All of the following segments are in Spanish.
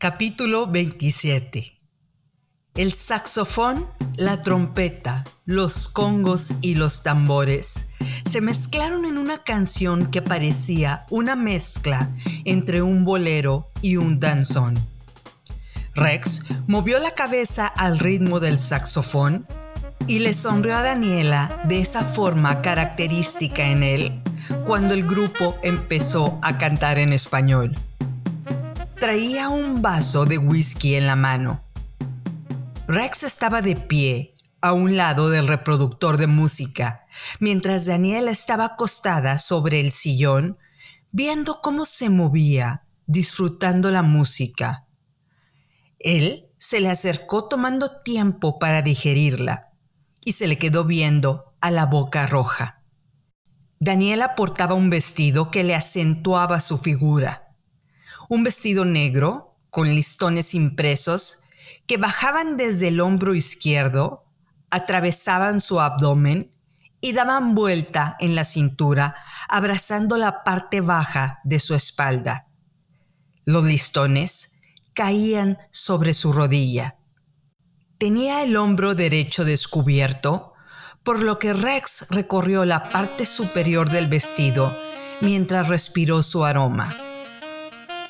Capítulo 27 El saxofón, la trompeta, los congos y los tambores se mezclaron en una canción que parecía una mezcla entre un bolero y un danzón. Rex movió la cabeza al ritmo del saxofón y le sonrió a Daniela de esa forma característica en él cuando el grupo empezó a cantar en español. Traía un vaso de whisky en la mano. Rex estaba de pie a un lado del reproductor de música, mientras Daniela estaba acostada sobre el sillón, viendo cómo se movía, disfrutando la música. Él se le acercó tomando tiempo para digerirla y se le quedó viendo a la boca roja. Daniela portaba un vestido que le acentuaba su figura un vestido negro con listones impresos que bajaban desde el hombro izquierdo, atravesaban su abdomen y daban vuelta en la cintura, abrazando la parte baja de su espalda. Los listones caían sobre su rodilla. Tenía el hombro derecho descubierto, por lo que Rex recorrió la parte superior del vestido mientras respiró su aroma.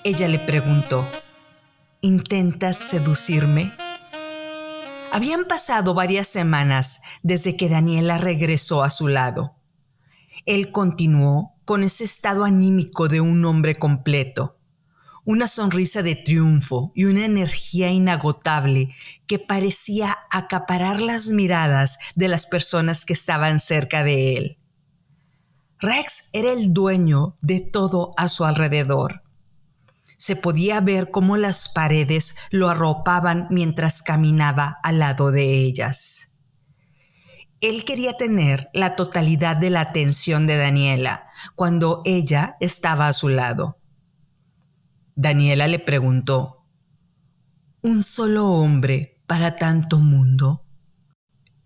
Ella le preguntó, ¿intentas seducirme? Habían pasado varias semanas desde que Daniela regresó a su lado. Él continuó con ese estado anímico de un hombre completo, una sonrisa de triunfo y una energía inagotable que parecía acaparar las miradas de las personas que estaban cerca de él. Rex era el dueño de todo a su alrededor se podía ver cómo las paredes lo arropaban mientras caminaba al lado de ellas. Él quería tener la totalidad de la atención de Daniela cuando ella estaba a su lado. Daniela le preguntó, ¿Un solo hombre para tanto mundo?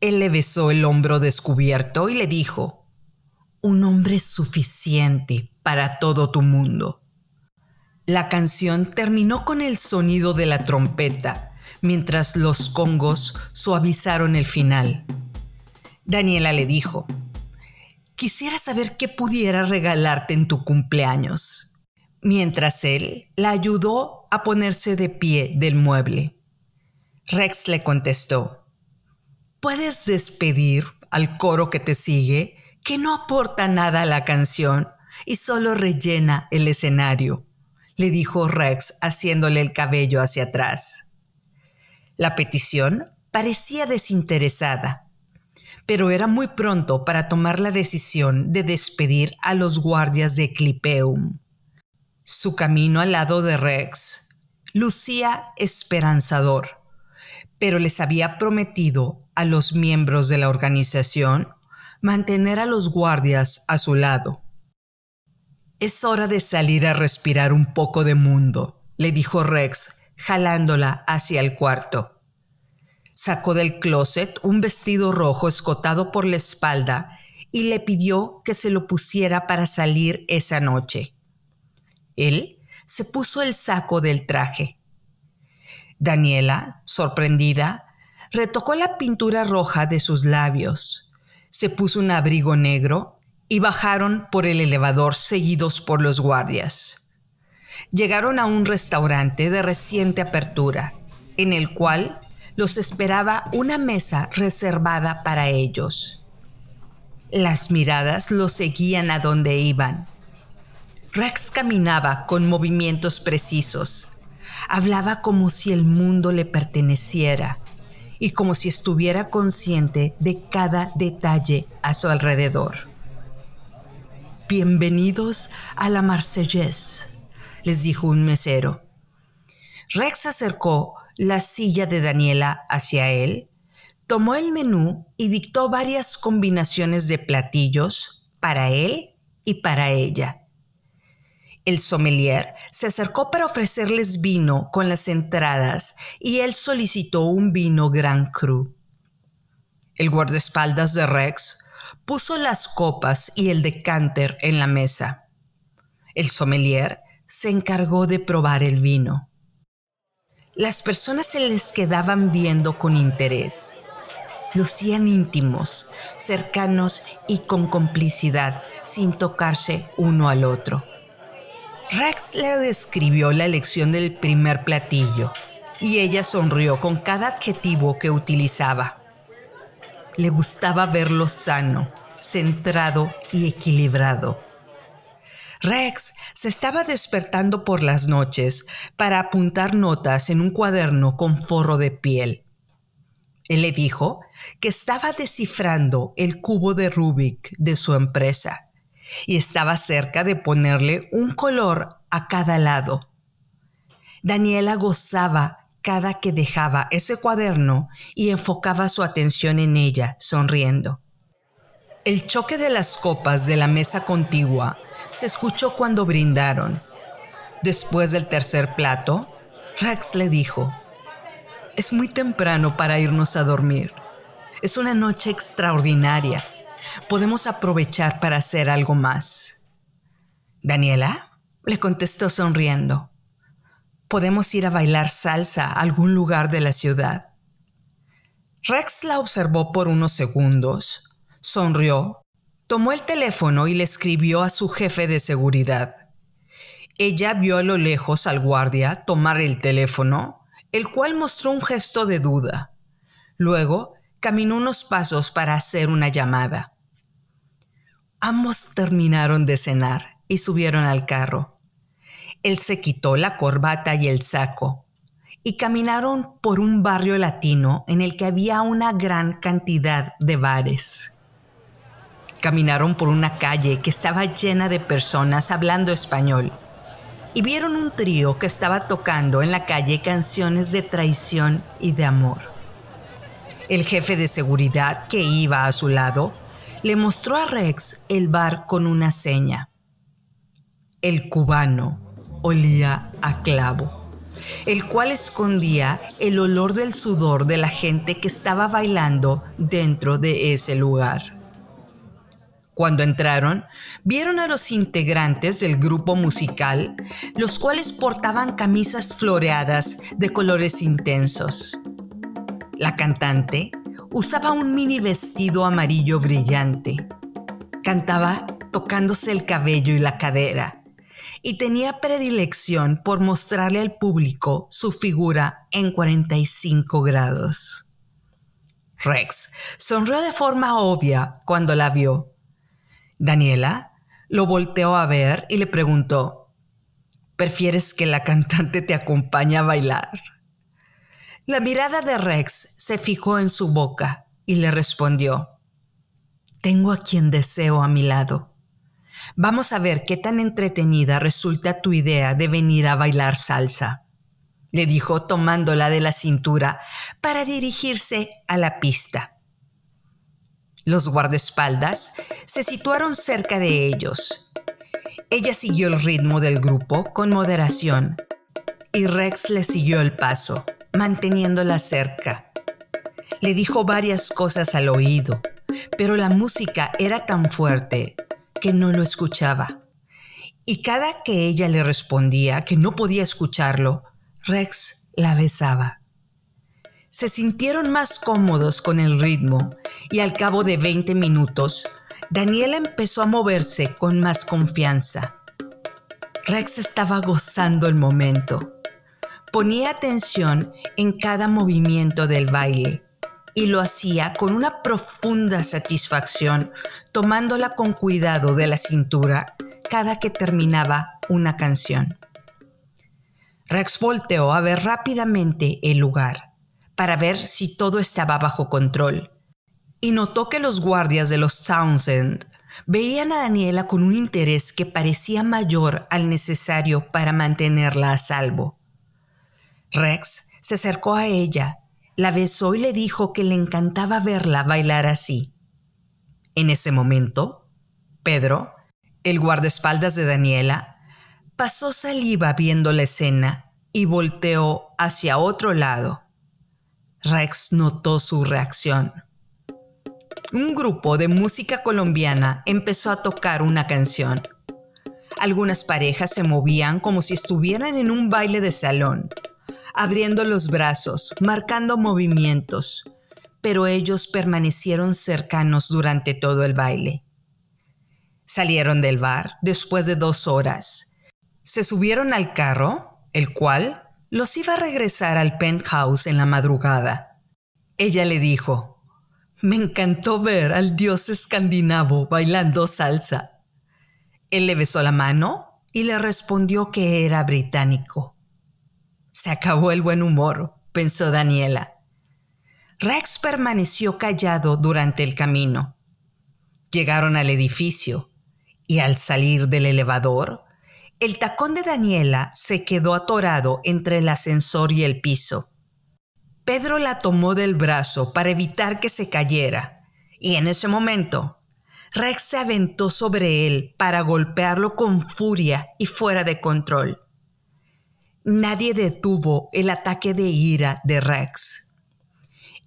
Él le besó el hombro descubierto y le dijo, un hombre suficiente para todo tu mundo. La canción terminó con el sonido de la trompeta, mientras los congos suavizaron el final. Daniela le dijo, quisiera saber qué pudiera regalarte en tu cumpleaños, mientras él la ayudó a ponerse de pie del mueble. Rex le contestó, puedes despedir al coro que te sigue, que no aporta nada a la canción y solo rellena el escenario le dijo Rex haciéndole el cabello hacia atrás. La petición parecía desinteresada, pero era muy pronto para tomar la decisión de despedir a los guardias de Clipeum. Su camino al lado de Rex lucía esperanzador, pero les había prometido a los miembros de la organización mantener a los guardias a su lado. Es hora de salir a respirar un poco de mundo, le dijo Rex, jalándola hacia el cuarto. Sacó del closet un vestido rojo escotado por la espalda y le pidió que se lo pusiera para salir esa noche. Él se puso el saco del traje. Daniela, sorprendida, retocó la pintura roja de sus labios, se puso un abrigo negro y bajaron por el elevador seguidos por los guardias. Llegaron a un restaurante de reciente apertura, en el cual los esperaba una mesa reservada para ellos. Las miradas los seguían a donde iban. Rex caminaba con movimientos precisos. Hablaba como si el mundo le perteneciera y como si estuviera consciente de cada detalle a su alrededor. Bienvenidos a la Marseillaise, les dijo un mesero. Rex acercó la silla de Daniela hacia él, tomó el menú y dictó varias combinaciones de platillos para él y para ella. El sommelier se acercó para ofrecerles vino con las entradas y él solicitó un vino Grand Cru. El guardaespaldas de Rex puso las copas y el decanter en la mesa. El sommelier se encargó de probar el vino. Las personas se les quedaban viendo con interés. Lucían íntimos, cercanos y con complicidad, sin tocarse uno al otro. Rex le describió la elección del primer platillo y ella sonrió con cada adjetivo que utilizaba. Le gustaba verlo sano, centrado y equilibrado. Rex se estaba despertando por las noches para apuntar notas en un cuaderno con forro de piel. Él le dijo que estaba descifrando el cubo de Rubik de su empresa y estaba cerca de ponerle un color a cada lado. Daniela gozaba cada que dejaba ese cuaderno y enfocaba su atención en ella, sonriendo. El choque de las copas de la mesa contigua se escuchó cuando brindaron. Después del tercer plato, Rex le dijo, es muy temprano para irnos a dormir. Es una noche extraordinaria. Podemos aprovechar para hacer algo más. Daniela le contestó sonriendo. Podemos ir a bailar salsa a algún lugar de la ciudad. Rex la observó por unos segundos, sonrió Tomó el teléfono y le escribió a su jefe de seguridad. Ella vio a lo lejos al guardia tomar el teléfono, el cual mostró un gesto de duda. Luego caminó unos pasos para hacer una llamada. Ambos terminaron de cenar y subieron al carro. Él se quitó la corbata y el saco y caminaron por un barrio latino en el que había una gran cantidad de bares. Caminaron por una calle que estaba llena de personas hablando español y vieron un trío que estaba tocando en la calle canciones de traición y de amor. El jefe de seguridad que iba a su lado le mostró a Rex el bar con una seña. El cubano olía a clavo, el cual escondía el olor del sudor de la gente que estaba bailando dentro de ese lugar. Cuando entraron, vieron a los integrantes del grupo musical, los cuales portaban camisas floreadas de colores intensos. La cantante usaba un mini vestido amarillo brillante. Cantaba tocándose el cabello y la cadera y tenía predilección por mostrarle al público su figura en 45 grados. Rex sonrió de forma obvia cuando la vio Daniela lo volteó a ver y le preguntó, ¿prefieres que la cantante te acompañe a bailar? La mirada de Rex se fijó en su boca y le respondió, tengo a quien deseo a mi lado. Vamos a ver qué tan entretenida resulta tu idea de venir a bailar salsa, le dijo tomándola de la cintura para dirigirse a la pista. Los guardaespaldas se situaron cerca de ellos. Ella siguió el ritmo del grupo con moderación y Rex le siguió el paso, manteniéndola cerca. Le dijo varias cosas al oído, pero la música era tan fuerte que no lo escuchaba. Y cada que ella le respondía que no podía escucharlo, Rex la besaba se sintieron más cómodos con el ritmo y al cabo de 20 minutos, Daniela empezó a moverse con más confianza. Rex estaba gozando el momento. Ponía atención en cada movimiento del baile y lo hacía con una profunda satisfacción, tomándola con cuidado de la cintura cada que terminaba una canción. Rex volteó a ver rápidamente el lugar para ver si todo estaba bajo control. Y notó que los guardias de los Townsend veían a Daniela con un interés que parecía mayor al necesario para mantenerla a salvo. Rex se acercó a ella, la besó y le dijo que le encantaba verla bailar así. En ese momento, Pedro, el guardaespaldas de Daniela, pasó saliva viendo la escena y volteó hacia otro lado. Rex notó su reacción. Un grupo de música colombiana empezó a tocar una canción. Algunas parejas se movían como si estuvieran en un baile de salón. Abriendo los brazos, marcando movimientos, pero ellos permanecieron cercanos durante todo el baile. Salieron del bar después de dos horas. Se subieron al carro, el cual los iba a regresar al penthouse en la madrugada. Ella le dijo, me encantó ver al dios escandinavo bailando salsa. Él le besó la mano y le respondió que era británico. Se acabó el buen humor, pensó Daniela. Rex permaneció callado durante el camino. Llegaron al edificio y al salir del elevador, el tacón de Daniela se quedó atorado entre el ascensor y el piso. Pedro la tomó del brazo para evitar que se cayera, y en ese momento Rex se aventó sobre él para golpearlo con furia y fuera de control. Nadie detuvo el ataque de ira de Rex.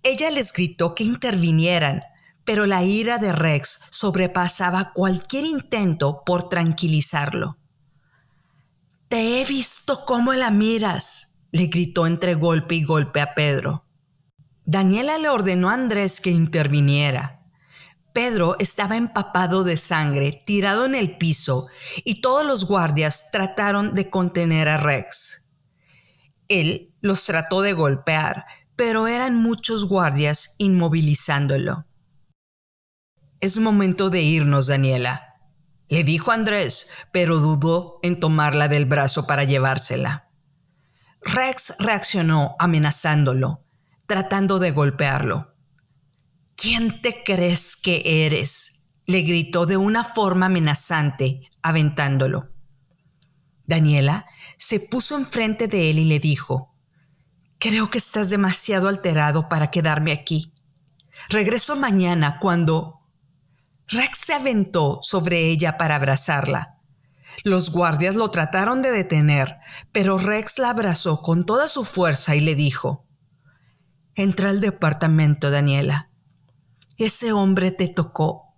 Ella les gritó que intervinieran, pero la ira de Rex sobrepasaba cualquier intento por tranquilizarlo. Te he visto cómo la miras, le gritó entre golpe y golpe a Pedro. Daniela le ordenó a Andrés que interviniera. Pedro estaba empapado de sangre, tirado en el piso, y todos los guardias trataron de contener a Rex. Él los trató de golpear, pero eran muchos guardias inmovilizándolo. Es momento de irnos, Daniela, le dijo Andrés, pero dudó en tomarla del brazo para llevársela. Rex reaccionó amenazándolo, tratando de golpearlo. ¿Quién te crees que eres? le gritó de una forma amenazante, aventándolo. Daniela se puso enfrente de él y le dijo, Creo que estás demasiado alterado para quedarme aquí. Regreso mañana cuando Rex se aventó sobre ella para abrazarla. Los guardias lo trataron de detener, pero Rex la abrazó con toda su fuerza y le dijo, Entra al departamento, Daniela. Ese hombre te tocó.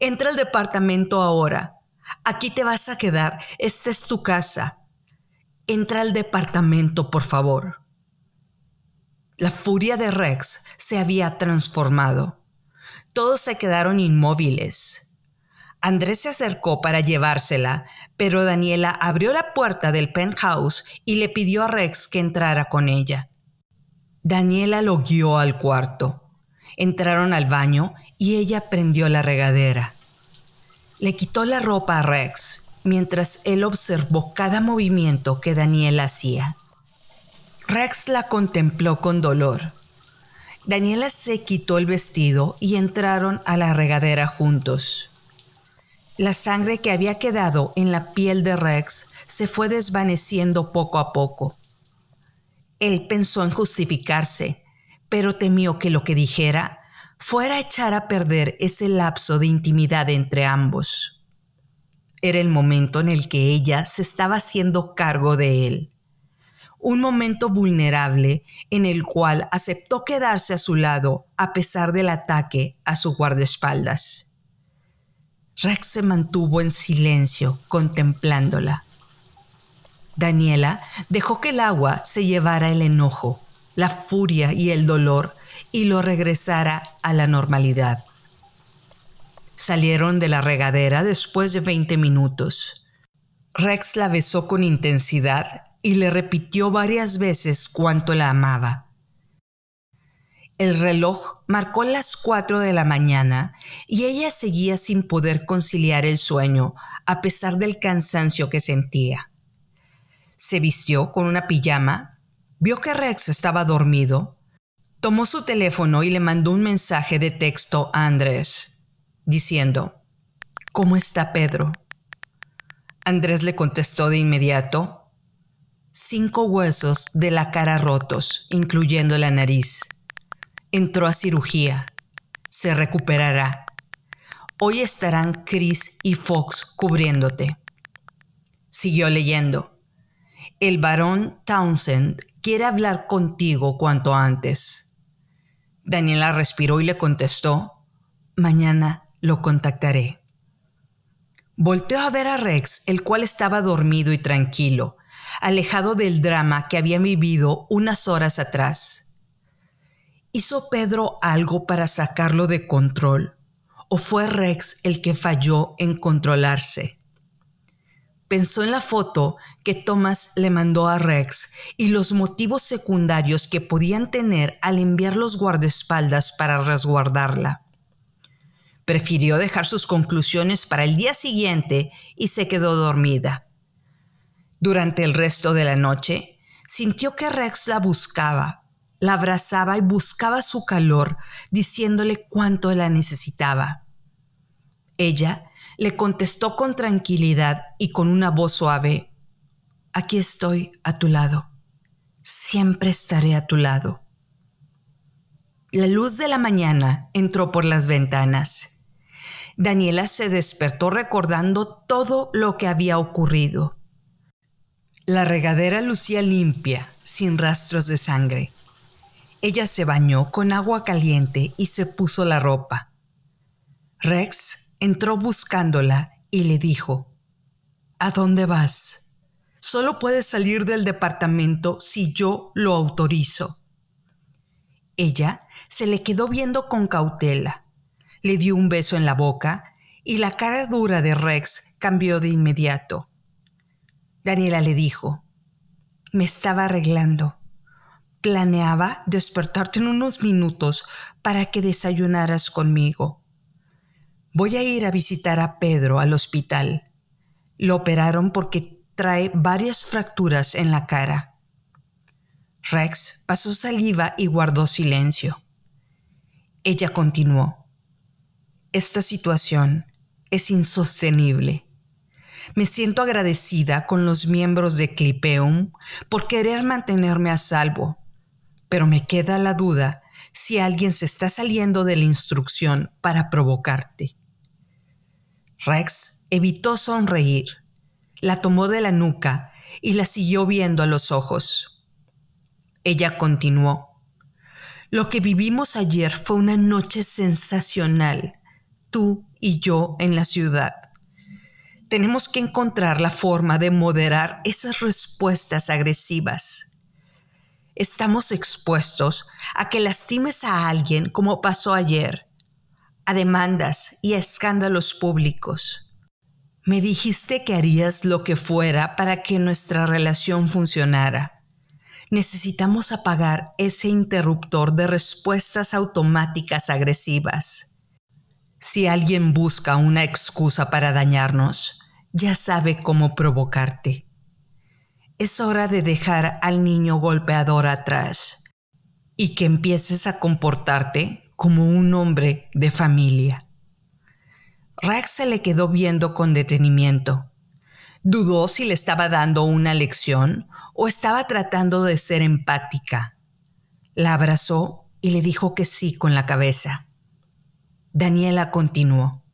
Entra al departamento ahora. Aquí te vas a quedar. Esta es tu casa. Entra al departamento, por favor. La furia de Rex se había transformado. Todos se quedaron inmóviles. Andrés se acercó para llevársela, pero Daniela abrió la puerta del penthouse y le pidió a Rex que entrara con ella. Daniela lo guió al cuarto. Entraron al baño y ella prendió la regadera. Le quitó la ropa a Rex mientras él observó cada movimiento que Daniela hacía. Rex la contempló con dolor. Daniela se quitó el vestido y entraron a la regadera juntos. La sangre que había quedado en la piel de Rex se fue desvaneciendo poco a poco. Él pensó en justificarse, pero temió que lo que dijera fuera a echar a perder ese lapso de intimidad entre ambos. Era el momento en el que ella se estaba haciendo cargo de él un momento vulnerable en el cual aceptó quedarse a su lado a pesar del ataque a su guardaespaldas. Rex se mantuvo en silencio contemplándola. Daniela dejó que el agua se llevara el enojo, la furia y el dolor y lo regresara a la normalidad. Salieron de la regadera después de 20 minutos. Rex la besó con intensidad y le repitió varias veces cuánto la amaba. El reloj marcó las cuatro de la mañana y ella seguía sin poder conciliar el sueño a pesar del cansancio que sentía. Se vistió con una pijama, vio que Rex estaba dormido, tomó su teléfono y le mandó un mensaje de texto a Andrés, diciendo, ¿Cómo está Pedro? Andrés le contestó de inmediato, cinco huesos de la cara rotos, incluyendo la nariz. Entró a cirugía. Se recuperará. Hoy estarán Chris y Fox cubriéndote. Siguió leyendo. El barón Townsend quiere hablar contigo cuanto antes. Daniela respiró y le contestó, Mañana lo contactaré. Volteó a ver a Rex, el cual estaba dormido y tranquilo, alejado del drama que había vivido unas horas atrás. ¿Hizo Pedro algo para sacarlo de control? ¿O fue Rex el que falló en controlarse? Pensó en la foto que Thomas le mandó a Rex y los motivos secundarios que podían tener al enviar los guardaespaldas para resguardarla. Prefirió dejar sus conclusiones para el día siguiente y se quedó dormida. Durante el resto de la noche, sintió que Rex la buscaba, la abrazaba y buscaba su calor, diciéndole cuánto la necesitaba. Ella le contestó con tranquilidad y con una voz suave, Aquí estoy a tu lado, siempre estaré a tu lado. La luz de la mañana entró por las ventanas. Daniela se despertó recordando todo lo que había ocurrido. La regadera lucía limpia, sin rastros de sangre. Ella se bañó con agua caliente y se puso la ropa. Rex entró buscándola y le dijo, ¿A dónde vas? Solo puedes salir del departamento si yo lo autorizo. Ella se le quedó viendo con cautela, le dio un beso en la boca y la cara dura de Rex cambió de inmediato. Daniela le dijo, me estaba arreglando. Planeaba despertarte en unos minutos para que desayunaras conmigo. Voy a ir a visitar a Pedro al hospital. Lo operaron porque trae varias fracturas en la cara. Rex pasó saliva y guardó silencio. Ella continuó. Esta situación es insostenible. Me siento agradecida con los miembros de Clipeum por querer mantenerme a salvo, pero me queda la duda si alguien se está saliendo de la instrucción para provocarte. Rex evitó sonreír, la tomó de la nuca y la siguió viendo a los ojos. Ella continuó. Lo que vivimos ayer fue una noche sensacional, tú y yo en la ciudad. Tenemos que encontrar la forma de moderar esas respuestas agresivas. Estamos expuestos a que lastimes a alguien como pasó ayer a demandas y a escándalos públicos. Me dijiste que harías lo que fuera para que nuestra relación funcionara. Necesitamos apagar ese interruptor de respuestas automáticas agresivas. Si alguien busca una excusa para dañarnos, ya sabe cómo provocarte. Es hora de dejar al niño golpeador atrás y que empieces a comportarte como un hombre de familia. Rex se le quedó viendo con detenimiento. Dudó si le estaba dando una lección o estaba tratando de ser empática. La abrazó y le dijo que sí con la cabeza. Daniela continuó.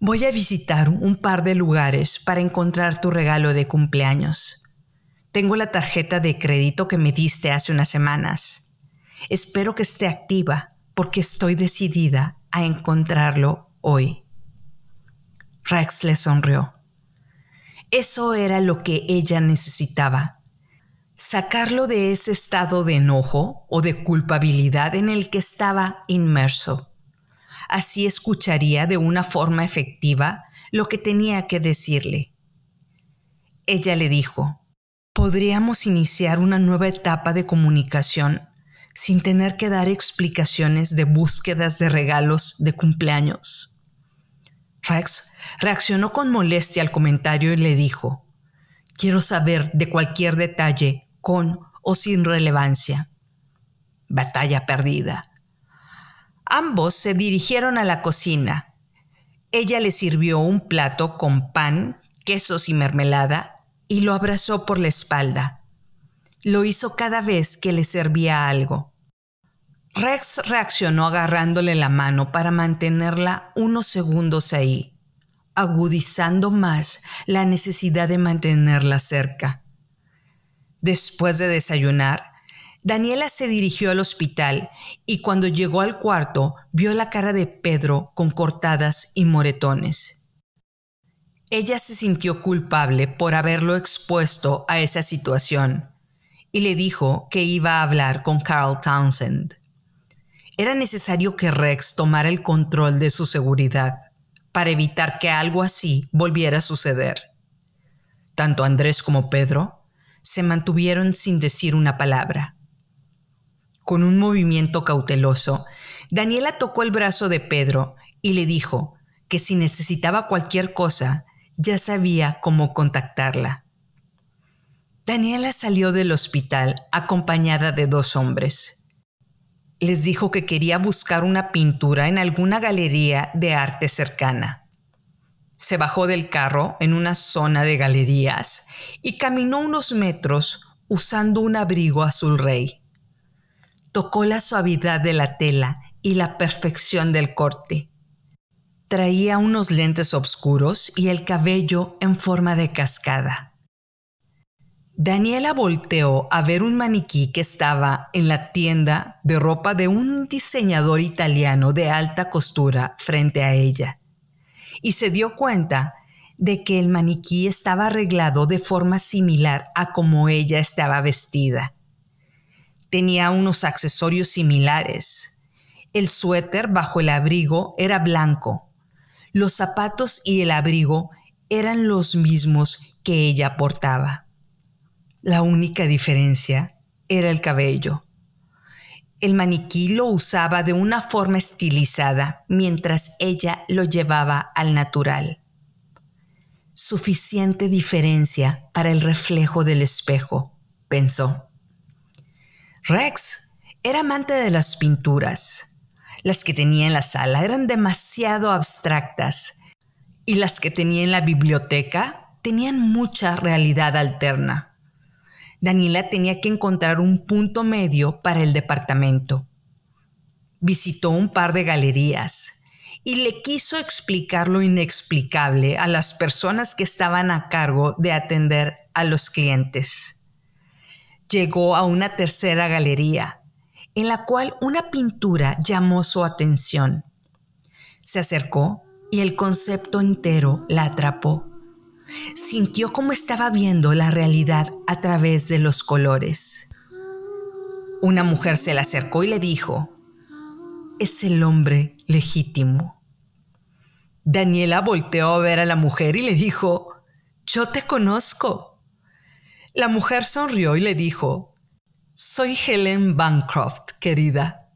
Voy a visitar un par de lugares para encontrar tu regalo de cumpleaños. Tengo la tarjeta de crédito que me diste hace unas semanas. Espero que esté activa porque estoy decidida a encontrarlo hoy. Rex le sonrió. Eso era lo que ella necesitaba. Sacarlo de ese estado de enojo o de culpabilidad en el que estaba inmerso. Así escucharía de una forma efectiva lo que tenía que decirle. Ella le dijo, podríamos iniciar una nueva etapa de comunicación sin tener que dar explicaciones de búsquedas de regalos de cumpleaños. Rex reaccionó con molestia al comentario y le dijo, quiero saber de cualquier detalle con o sin relevancia. Batalla perdida. Ambos se dirigieron a la cocina. Ella le sirvió un plato con pan, quesos y mermelada y lo abrazó por la espalda. Lo hizo cada vez que le servía algo. Rex reaccionó agarrándole la mano para mantenerla unos segundos ahí, agudizando más la necesidad de mantenerla cerca. Después de desayunar, Daniela se dirigió al hospital y cuando llegó al cuarto vio la cara de Pedro con cortadas y moretones. Ella se sintió culpable por haberlo expuesto a esa situación y le dijo que iba a hablar con Carl Townsend. Era necesario que Rex tomara el control de su seguridad para evitar que algo así volviera a suceder. Tanto Andrés como Pedro se mantuvieron sin decir una palabra. Con un movimiento cauteloso, Daniela tocó el brazo de Pedro y le dijo que si necesitaba cualquier cosa, ya sabía cómo contactarla. Daniela salió del hospital acompañada de dos hombres. Les dijo que quería buscar una pintura en alguna galería de arte cercana. Se bajó del carro en una zona de galerías y caminó unos metros usando un abrigo azul rey. Tocó la suavidad de la tela y la perfección del corte. Traía unos lentes oscuros y el cabello en forma de cascada. Daniela volteó a ver un maniquí que estaba en la tienda de ropa de un diseñador italiano de alta costura frente a ella y se dio cuenta de que el maniquí estaba arreglado de forma similar a como ella estaba vestida. Tenía unos accesorios similares. El suéter bajo el abrigo era blanco los zapatos y el abrigo eran los mismos que ella portaba. La única diferencia era el cabello. El maniquí lo usaba de una forma estilizada mientras ella lo llevaba al natural. Suficiente diferencia para el reflejo del espejo, pensó. Rex era amante de las pinturas las que tenía en la sala eran demasiado abstractas y las que tenía en la biblioteca tenían mucha realidad alterna. Daniela tenía que encontrar un punto medio para el departamento. Visitó un par de galerías y le quiso explicar lo inexplicable a las personas que estaban a cargo de atender a los clientes. Llegó a una tercera galería en la cual una pintura llamó su atención. Se acercó y el concepto entero la atrapó. Sintió como estaba viendo la realidad a través de los colores. Una mujer se le acercó y le dijo, es el hombre legítimo. Daniela volteó a ver a la mujer y le dijo, yo te conozco. La mujer sonrió y le dijo, soy Helen Bancroft, querida.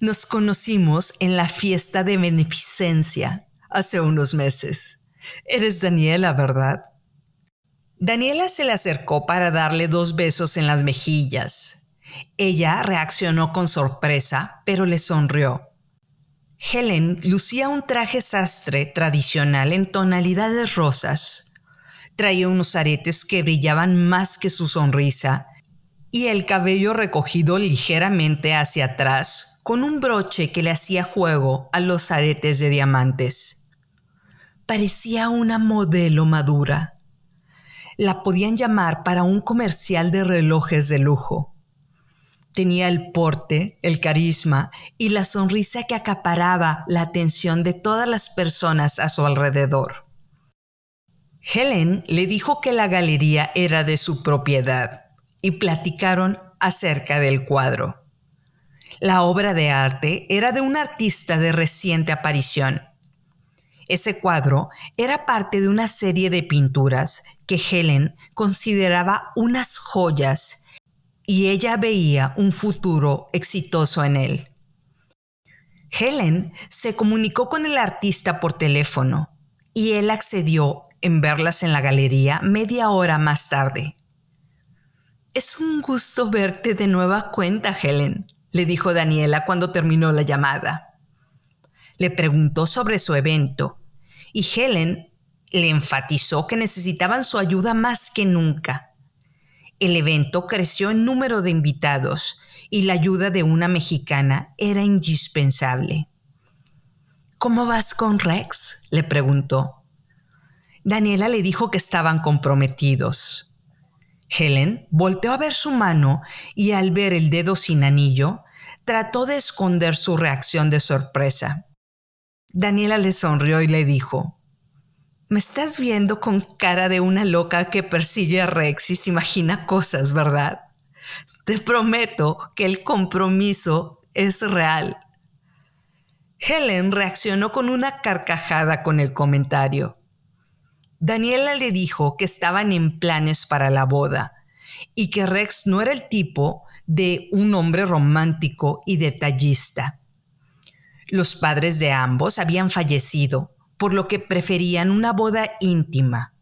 Nos conocimos en la fiesta de beneficencia hace unos meses. Eres Daniela, ¿verdad? Daniela se le acercó para darle dos besos en las mejillas. Ella reaccionó con sorpresa, pero le sonrió. Helen lucía un traje sastre tradicional en tonalidades rosas. Traía unos aretes que brillaban más que su sonrisa y el cabello recogido ligeramente hacia atrás con un broche que le hacía juego a los aretes de diamantes. Parecía una modelo madura. La podían llamar para un comercial de relojes de lujo. Tenía el porte, el carisma y la sonrisa que acaparaba la atención de todas las personas a su alrededor. Helen le dijo que la galería era de su propiedad y platicaron acerca del cuadro. La obra de arte era de un artista de reciente aparición. Ese cuadro era parte de una serie de pinturas que Helen consideraba unas joyas y ella veía un futuro exitoso en él. Helen se comunicó con el artista por teléfono y él accedió en verlas en la galería media hora más tarde. Es un gusto verte de nueva cuenta, Helen, le dijo Daniela cuando terminó la llamada. Le preguntó sobre su evento y Helen le enfatizó que necesitaban su ayuda más que nunca. El evento creció en número de invitados y la ayuda de una mexicana era indispensable. ¿Cómo vas con Rex? le preguntó. Daniela le dijo que estaban comprometidos. Helen volteó a ver su mano y al ver el dedo sin anillo, trató de esconder su reacción de sorpresa. Daniela le sonrió y le dijo, Me estás viendo con cara de una loca que persigue a Rex y se imagina cosas, ¿verdad? Te prometo que el compromiso es real. Helen reaccionó con una carcajada con el comentario. Daniela le dijo que estaban en planes para la boda y que Rex no era el tipo de un hombre romántico y detallista. Los padres de ambos habían fallecido, por lo que preferían una boda íntima,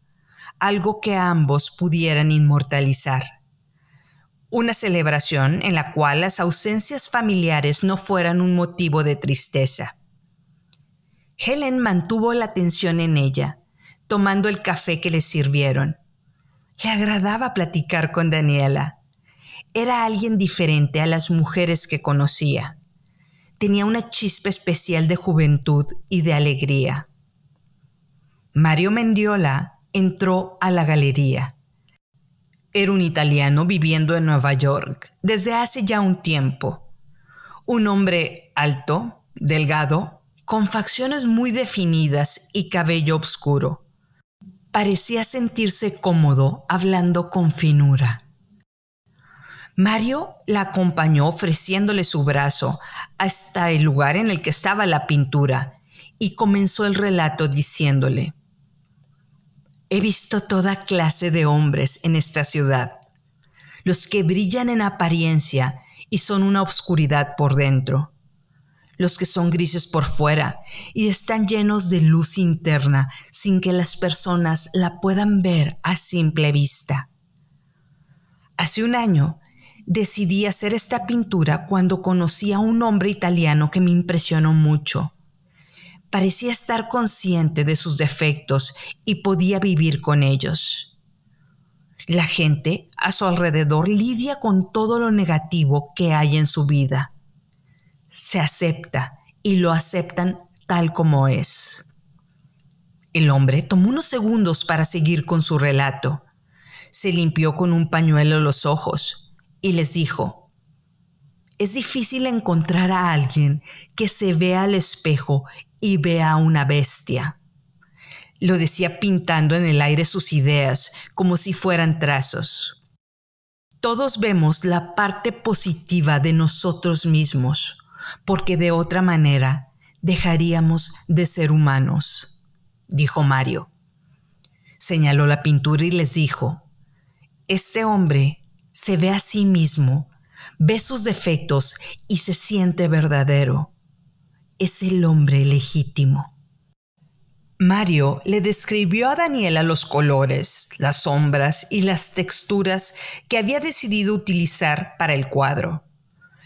algo que ambos pudieran inmortalizar. Una celebración en la cual las ausencias familiares no fueran un motivo de tristeza. Helen mantuvo la atención en ella, tomando el café que le sirvieron. Le agradaba platicar con Daniela. Era alguien diferente a las mujeres que conocía. Tenía una chispa especial de juventud y de alegría. Mario Mendiola entró a la galería. Era un italiano viviendo en Nueva York desde hace ya un tiempo. Un hombre alto, delgado, con facciones muy definidas y cabello oscuro. Parecía sentirse cómodo hablando con finura. Mario la acompañó ofreciéndole su brazo hasta el lugar en el que estaba la pintura y comenzó el relato diciéndole, He visto toda clase de hombres en esta ciudad, los que brillan en apariencia y son una obscuridad por dentro, los que son grises por fuera y están llenos de luz interna sin que las personas la puedan ver a simple vista. Hace un año decidí hacer esta pintura cuando conocí a un hombre italiano que me impresionó mucho parecía estar consciente de sus defectos y podía vivir con ellos. La gente a su alrededor lidia con todo lo negativo que hay en su vida. Se acepta y lo aceptan tal como es. El hombre tomó unos segundos para seguir con su relato. Se limpió con un pañuelo los ojos y les dijo, es difícil encontrar a alguien que se vea al espejo y vea a una bestia. Lo decía pintando en el aire sus ideas como si fueran trazos. Todos vemos la parte positiva de nosotros mismos, porque de otra manera dejaríamos de ser humanos, dijo Mario. Señaló la pintura y les dijo, este hombre se ve a sí mismo ve sus defectos y se siente verdadero. Es el hombre legítimo. Mario le describió a Daniela los colores, las sombras y las texturas que había decidido utilizar para el cuadro.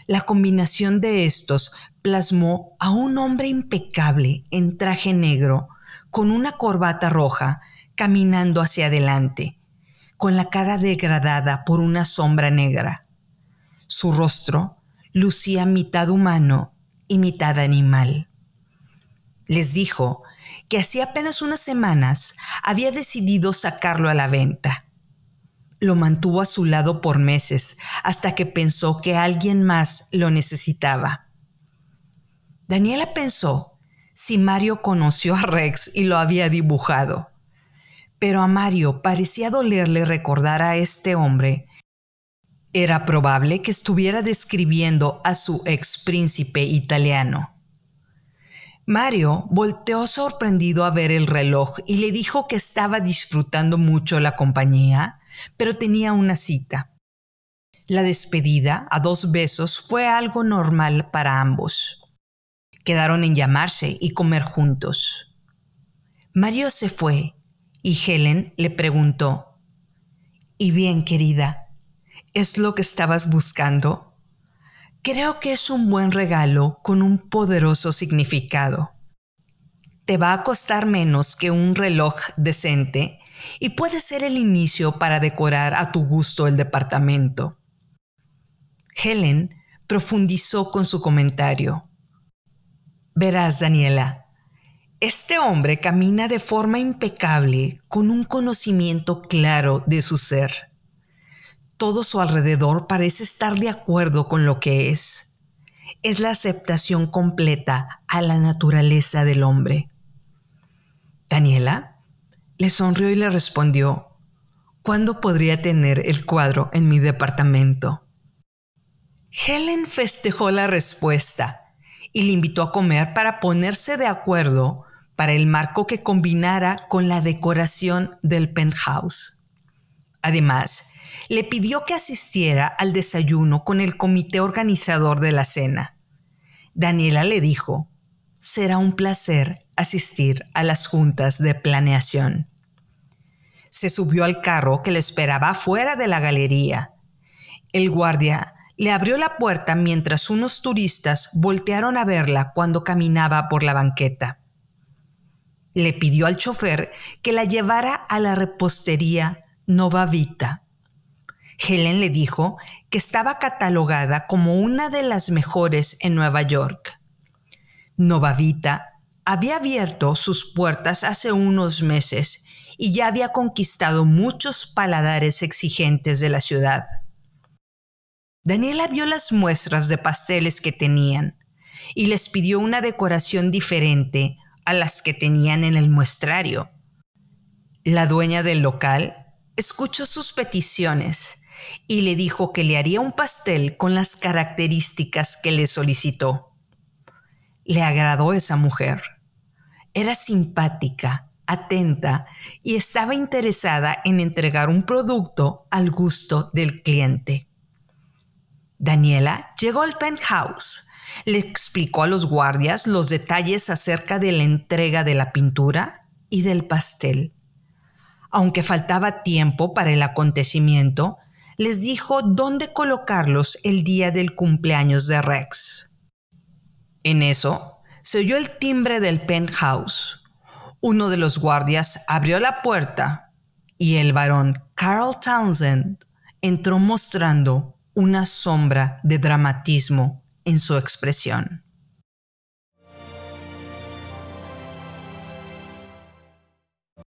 La combinación de estos plasmó a un hombre impecable en traje negro, con una corbata roja, caminando hacia adelante, con la cara degradada por una sombra negra. Su rostro lucía mitad humano y mitad animal. Les dijo que hacía apenas unas semanas había decidido sacarlo a la venta. Lo mantuvo a su lado por meses hasta que pensó que alguien más lo necesitaba. Daniela pensó si Mario conoció a Rex y lo había dibujado. Pero a Mario parecía dolerle recordar a este hombre era probable que estuviera describiendo a su ex príncipe italiano. Mario volteó sorprendido a ver el reloj y le dijo que estaba disfrutando mucho la compañía, pero tenía una cita. La despedida a dos besos fue algo normal para ambos. Quedaron en llamarse y comer juntos. Mario se fue y Helen le preguntó, ¿Y bien, querida? ¿Es lo que estabas buscando? Creo que es un buen regalo con un poderoso significado. Te va a costar menos que un reloj decente y puede ser el inicio para decorar a tu gusto el departamento. Helen profundizó con su comentario. Verás, Daniela, este hombre camina de forma impecable con un conocimiento claro de su ser todo su alrededor parece estar de acuerdo con lo que es. Es la aceptación completa a la naturaleza del hombre. Daniela Le sonrió y le respondió, ¿cuándo podría tener el cuadro en mi departamento? Helen festejó la respuesta y le invitó a comer para ponerse de acuerdo para el marco que combinara con la decoración del penthouse. Además, le pidió que asistiera al desayuno con el comité organizador de la cena. Daniela le dijo, será un placer asistir a las juntas de planeación. Se subió al carro que le esperaba fuera de la galería. El guardia le abrió la puerta mientras unos turistas voltearon a verla cuando caminaba por la banqueta. Le pidió al chofer que la llevara a la repostería Nova Vita. Helen le dijo que estaba catalogada como una de las mejores en Nueva York. Nova Vita había abierto sus puertas hace unos meses y ya había conquistado muchos paladares exigentes de la ciudad. Daniela vio las muestras de pasteles que tenían y les pidió una decoración diferente a las que tenían en el muestrario. La dueña del local escuchó sus peticiones y le dijo que le haría un pastel con las características que le solicitó. Le agradó esa mujer. Era simpática, atenta y estaba interesada en entregar un producto al gusto del cliente. Daniela llegó al penthouse, le explicó a los guardias los detalles acerca de la entrega de la pintura y del pastel. Aunque faltaba tiempo para el acontecimiento, les dijo dónde colocarlos el día del cumpleaños de Rex. En eso, se oyó el timbre del penthouse. Uno de los guardias abrió la puerta y el varón Carl Townsend entró mostrando una sombra de dramatismo en su expresión.